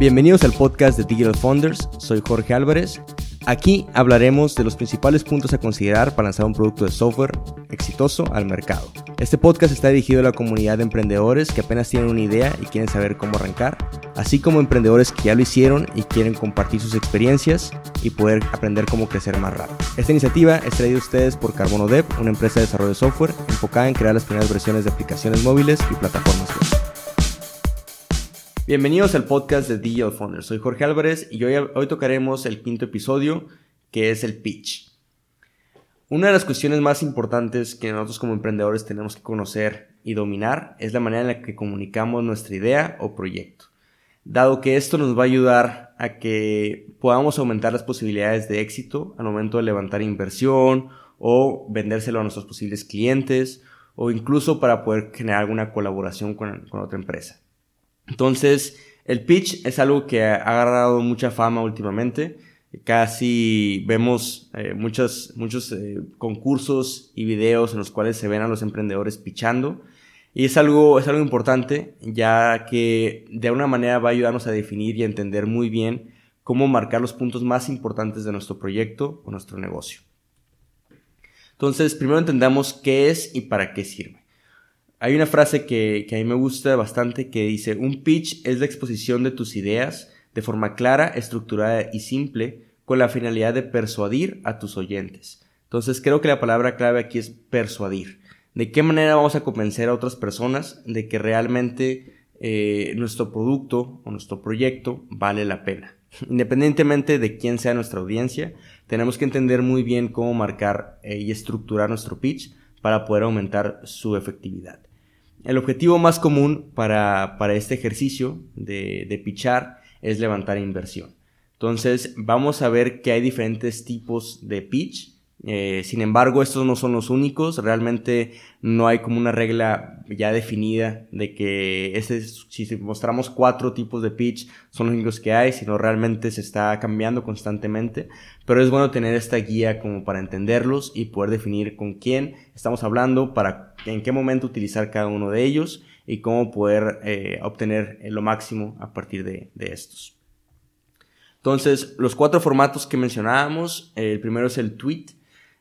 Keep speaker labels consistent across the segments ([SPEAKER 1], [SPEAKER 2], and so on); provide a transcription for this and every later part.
[SPEAKER 1] Bienvenidos al podcast de Digital Founders, soy Jorge Álvarez. Aquí hablaremos de los principales puntos a considerar para lanzar un producto de software exitoso al mercado. Este podcast está dirigido a la comunidad de emprendedores que apenas tienen una idea y quieren saber cómo arrancar, así como emprendedores que ya lo hicieron y quieren compartir sus experiencias y poder aprender cómo crecer más rápido. Esta iniciativa es traída a ustedes por Carbono Dev, una empresa de desarrollo de software enfocada en crear las primeras versiones de aplicaciones móviles y plataformas web. Bienvenidos al podcast de Digital Founders. Soy Jorge Álvarez y hoy, hoy tocaremos el quinto episodio, que es el pitch. Una de las cuestiones más importantes que nosotros como emprendedores tenemos que conocer y dominar es la manera en la que comunicamos nuestra idea o proyecto, dado que esto nos va a ayudar a que podamos aumentar las posibilidades de éxito al momento de levantar inversión o vendérselo a nuestros posibles clientes o incluso para poder generar alguna colaboración con, con otra empresa. Entonces, el pitch es algo que ha agarrado mucha fama últimamente. Casi vemos eh, muchos, eh, concursos y videos en los cuales se ven a los emprendedores pitchando. Y es algo, es algo importante, ya que de alguna manera va a ayudarnos a definir y a entender muy bien cómo marcar los puntos más importantes de nuestro proyecto o nuestro negocio. Entonces, primero entendamos qué es y para qué sirve. Hay una frase que, que, a mí me gusta bastante que dice, un pitch es la exposición de tus ideas de forma clara, estructurada y simple con la finalidad de persuadir a tus oyentes. Entonces creo que la palabra clave aquí es persuadir. ¿De qué manera vamos a convencer a otras personas de que realmente eh, nuestro producto o nuestro proyecto vale la pena? Independientemente de quién sea nuestra audiencia, tenemos que entender muy bien cómo marcar eh, y estructurar nuestro pitch para poder aumentar su efectividad. El objetivo más común para, para este ejercicio de, de pitchar es levantar inversión. Entonces vamos a ver que hay diferentes tipos de pitch. Eh, sin embargo, estos no son los únicos. Realmente no hay como una regla ya definida de que ese, si mostramos cuatro tipos de pitch son los únicos que hay, sino realmente se está cambiando constantemente. Pero es bueno tener esta guía como para entenderlos y poder definir con quién estamos hablando, para en qué momento utilizar cada uno de ellos y cómo poder eh, obtener lo máximo a partir de, de estos. Entonces, los cuatro formatos que mencionábamos, el primero es el tweet,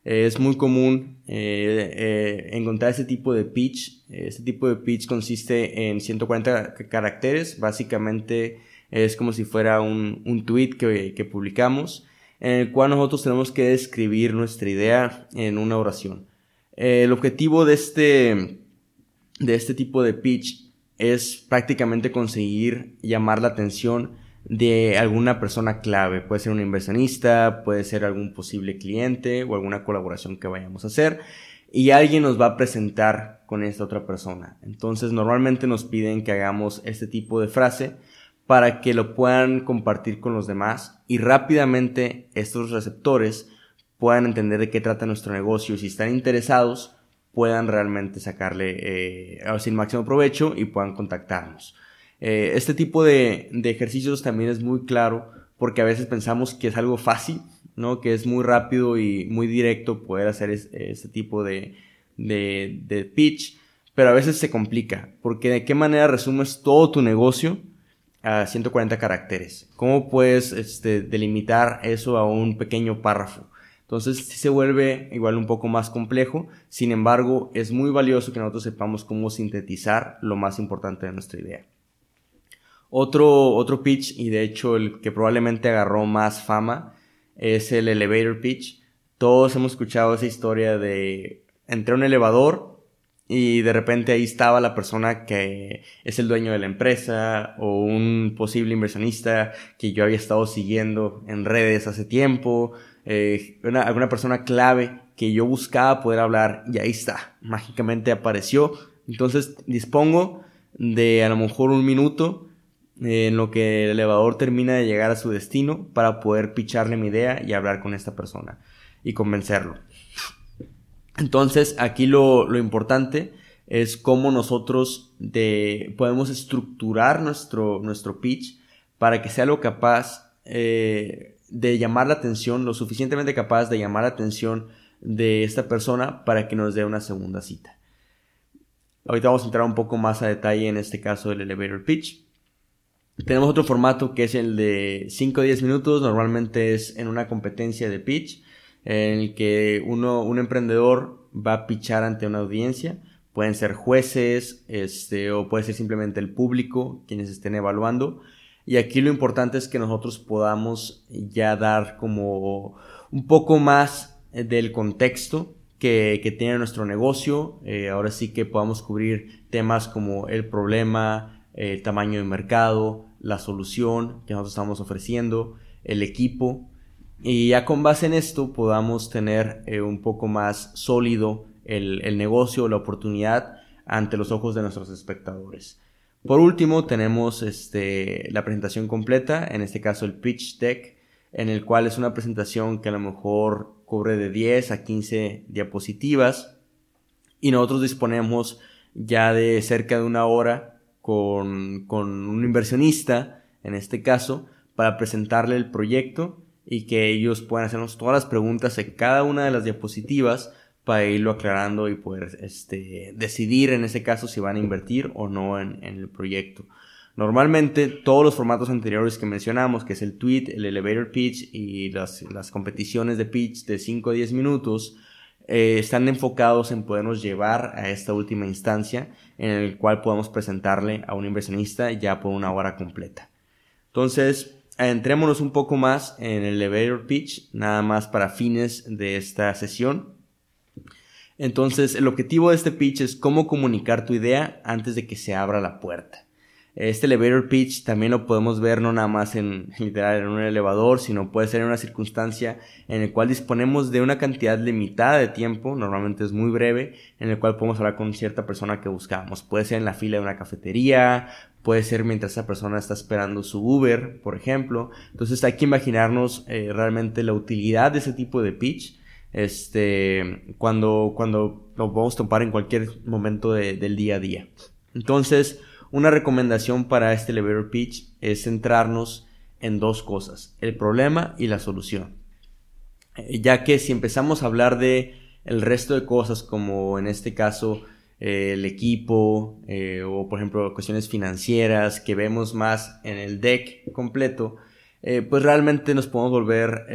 [SPEAKER 1] es muy común eh, eh, encontrar ese tipo de pitch. Este tipo de pitch consiste en 140 caracteres. Básicamente es como si fuera un, un tweet que, que, publicamos en el cual nosotros tenemos que describir nuestra idea en una oración. el objetivo de este, de este tipo de pitch es prácticamente conseguir llamar la atención de alguna persona clave. Puede ser un inversionista, puede ser algún posible cliente o alguna colaboración que vayamos a hacer. Y alguien nos va a presentar con esta otra persona. Entonces normalmente nos piden que hagamos este tipo de frase para que lo puedan compartir con los demás y rápidamente estos receptores puedan entender de qué trata nuestro negocio y si están interesados puedan realmente sacarle eh, el máximo provecho y puedan contactarnos. Eh, este tipo de, ejercicios también es muy claro porque a veces pensamos que es algo fácil, ¿no? Que es muy rápido y muy directo poder hacer este tipo de, pitch, pero a veces se complica porque de qué manera resumes todo tu negocio a 140 caracteres. ¿Cómo puedes este, delimitar eso a un pequeño párrafo? Entonces sí se vuelve igual un poco más complejo, sin embargo es muy valioso que nosotros sepamos cómo sintetizar lo más importante de nuestra idea. Otro, otro pitch, y de hecho el que probablemente agarró más fama, es el elevator pitch. Todos hemos escuchado esa historia de entré a un elevador y de repente ahí estaba la persona que es el dueño de la empresa o un posible inversionista que yo había estado siguiendo en redes hace tiempo, eh, una, alguna persona clave que yo buscaba poder hablar y ahí está, mágicamente apareció. Entonces dispongo de a lo mejor un minuto en lo que el elevador termina de llegar a su destino para poder picharle mi idea y hablar con esta persona y convencerlo. Entonces, aquí lo, lo importante es cómo nosotros de, podemos estructurar nuestro, nuestro pitch para que sea lo capaz eh, de llamar la atención, lo suficientemente capaz de llamar la atención de esta persona para que nos dé una segunda cita. Ahorita vamos a entrar un poco más a detalle en este caso del elevator pitch. Tenemos otro formato que es el de 5 o 10 minutos, normalmente es en una competencia de pitch, en el que uno, un emprendedor va a pitchar ante una audiencia, pueden ser jueces, este, o puede ser simplemente el público, quienes estén evaluando. Y aquí lo importante es que nosotros podamos ya dar como un poco más del contexto que, tiene nuestro negocio. Eh, ahora sí que podamos cubrir temas como el problema, el tamaño de mercado, la solución que nosotros estamos ofreciendo, el equipo. Y ya con base en esto podamos tener eh, un poco más sólido el, el negocio, la oportunidad ante los ojos de nuestros espectadores. Por último, tenemos este, la presentación completa, en este caso el pitch deck, en el cual es una presentación que a lo mejor cubre de 10 a 15 diapositivas y nosotros disponemos ya de cerca de una hora con, un inversionista, en este caso, para presentarle el proyecto y que ellos puedan hacernos todas las preguntas en cada una de las diapositivas para irlo aclarando y poder este, decidir en ese caso si van a invertir o no en, el proyecto. Normalmente todos los formatos anteriores que mencionamos, que es el tweet, el elevator pitch y las, las competiciones de pitch de 5 a 10 minutos, eh, están enfocados en podernos llevar a esta última instancia en el cual podemos presentarle a un inversionista ya por una hora completa. Entonces, entrémonos un poco más en el elevator pitch, nada más para fines de esta sesión. Entonces, el objetivo de este pitch es cómo comunicar tu idea antes de que se abra la puerta. Este elevator pitch también lo podemos ver no nada más en literal en un elevador, sino puede ser en una circunstancia en la cual disponemos de una cantidad limitada de tiempo, normalmente es muy breve, en el cual podemos hablar con cierta persona que buscamos. Puede ser en la fila de una cafetería, puede ser mientras esa persona está esperando su Uber, por ejemplo. Entonces hay que imaginarnos eh, realmente la utilidad de ese tipo de pitch este, cuando, cuando lo podemos topar en cualquier momento del día a día. Entonces, una recomendación para este elevator pitch es centrarnos en dos cosas, el problema y la solución. Eh, ya que si empezamos a hablar de el resto de cosas como en este caso eh, el equipo eh, o por ejemplo cuestiones financieras que vemos más en el deck completo, pues realmente nos podemos volver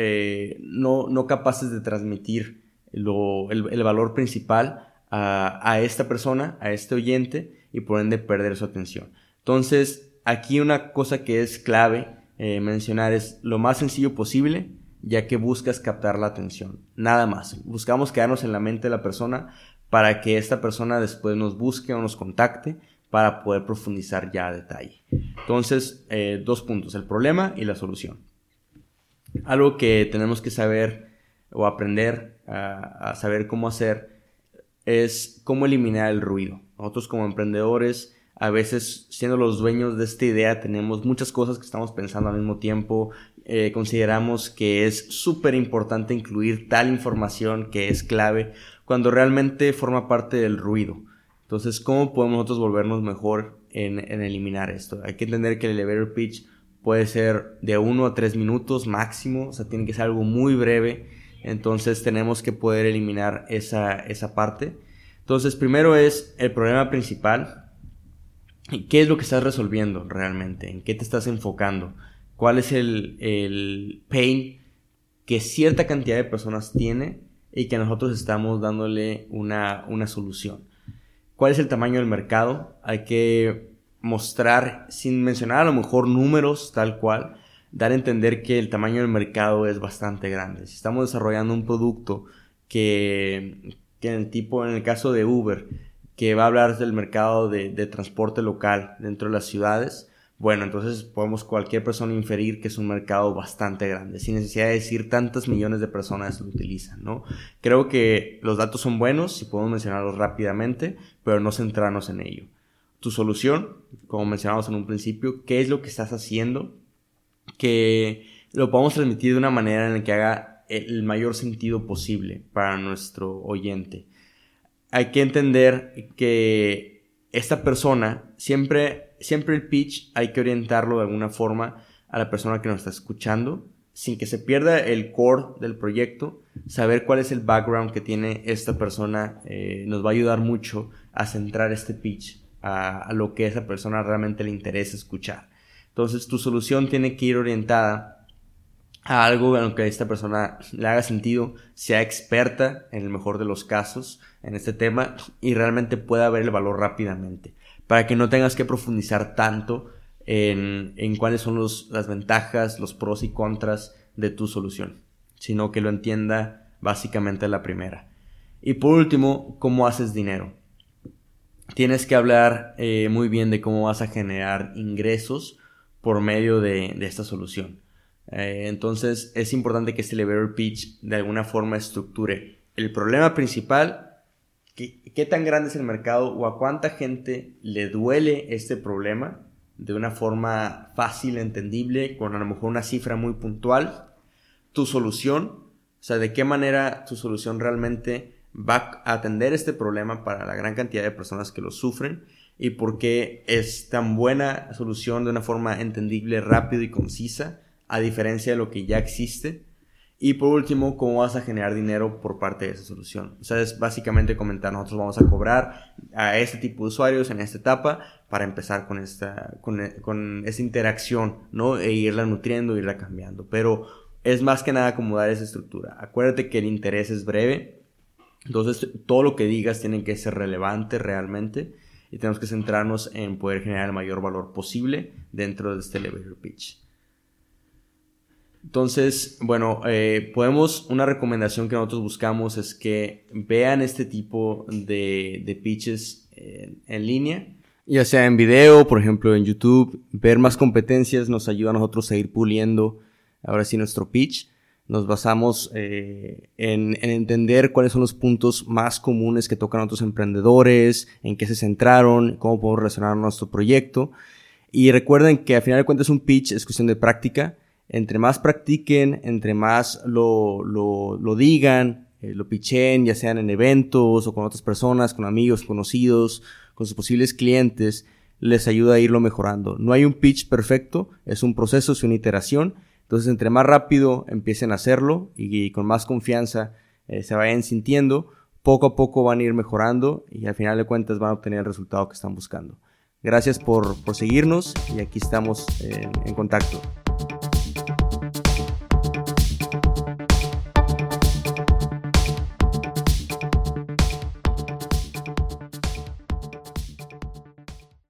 [SPEAKER 1] no, capaces de transmitir el, valor principal a esta persona, a este oyente, y por ende perder su atención. Entonces, aquí una cosa que es clave eh, mencionar es lo más sencillo posible, ya que buscas captar la atención. Nada más. Buscamos quedarnos en la mente de la persona para que esta persona después nos busque o nos contacte para poder profundizar ya a detalle. Entonces, eh, dos puntos, el problema y la solución. Algo que tenemos que saber o aprender a saber cómo hacer es cómo eliminar el ruido. Nosotros como emprendedores, a veces siendo los dueños de esta idea, tenemos muchas cosas que estamos pensando al mismo tiempo. Eh, consideramos que es súper importante incluir tal información que es clave cuando realmente forma parte del ruido. Entonces, ¿cómo podemos nosotros volvernos mejor en, en eliminar esto? Hay que entender que el elevator pitch puede ser de uno a tres minutos máximo, o sea, tiene que ser algo muy breve entonces tenemos que poder eliminar esa, esa parte. Entonces, primero es el problema principal. ¿Qué es lo que estás resolviendo realmente? ¿En qué te estás enfocando? ¿Cuál es el, el pain que cierta cantidad de personas tiene y que nosotros estamos dándole una, una solución? ¿Cuál es el tamaño del mercado? Hay que mostrar, sin mencionar a lo mejor números tal cual, dar a entender que el tamaño del mercado es bastante grande. Si estamos desarrollando un producto que, en el tipo, en el caso de Uber, que va a hablar del mercado de, transporte local dentro de las ciudades, bueno, entonces podemos cualquier persona inferir que es un mercado bastante grande, sin necesidad de decir tantas millones de personas lo utilizan, ¿no? Creo que los datos son buenos, si podemos mencionarlos rápidamente, pero no centrarnos en ello. Tu solución, como mencionamos en un principio, ¿qué es lo que estás haciendo que lo podamos transmitir de una manera en la que haga el mayor sentido posible para nuestro oyente. Hay que entender que esta persona, siempre, siempre el pitch hay que orientarlo de alguna forma a la persona que nos está escuchando, sin que se pierda el core del proyecto, saber cuál es el background que tiene esta persona eh, nos va a ayudar mucho a centrar este pitch a, lo que a esa persona realmente le interesa escuchar. Entonces tu solución tiene que ir orientada a algo en lo que a esta persona le haga sentido, sea experta en el mejor de los casos en este tema y realmente pueda ver el valor rápidamente, para que no tengas que profundizar tanto en, en cuáles son los, las ventajas, los pros y contras de tu solución, sino que lo entienda básicamente la primera. Y por último, ¿cómo haces dinero? Tienes que hablar eh, muy bien de cómo vas a generar ingresos por medio de, esta solución. Eh, entonces es importante que este elevator pitch de alguna forma estructure el problema principal, qué tan grande es el mercado o a cuánta gente le duele este problema de una forma fácil, entendible, con a lo mejor una cifra muy puntual, tu solución, o sea, de qué manera tu solución realmente va a atender este problema para la gran cantidad de personas que lo sufren y por qué es tan buena solución de una forma entendible, rápido y concisa, a diferencia de lo que ya existe. Y por último, cómo vas a generar dinero por parte de esa solución. O sea, es básicamente comentar, nosotros vamos a cobrar a este tipo de usuarios en esta etapa para empezar con esta, con, con esta interacción, ¿no? E irla nutriendo, irla cambiando. Pero es más que nada acomodar esa estructura. Acuérdate que el interés es breve, entonces todo lo que digas tiene que ser relevante realmente y tenemos que centrarnos en poder generar el mayor valor posible dentro de este elevator pitch. Entonces, bueno, eh, podemos, una recomendación que nosotros buscamos es que vean este tipo de, de pitches en línea, ya sea en video, por ejemplo en YouTube, ver más competencias nos ayuda a nosotros a ir puliendo ahora sí nuestro pitch. Nos basamos eh, en, entender cuáles son los puntos más comunes que tocan a otros emprendedores, en qué se centraron, cómo podemos relacionar nuestro proyecto. Y recuerden que al final de cuentas un pitch es cuestión de práctica. Entre más practiquen, entre más lo, lo, digan, eh, lo pitchen, ya sean en eventos o con otras personas, con amigos, conocidos, con sus posibles clientes, les ayuda a irlo mejorando. No hay un pitch perfecto, es un proceso, es una iteración entonces, entre más rápido empiecen a hacerlo y, con más confianza eh, se vayan sintiendo, poco a poco van a ir mejorando y al final de cuentas van a obtener el resultado que están buscando. Gracias por, seguirnos y aquí estamos en contacto.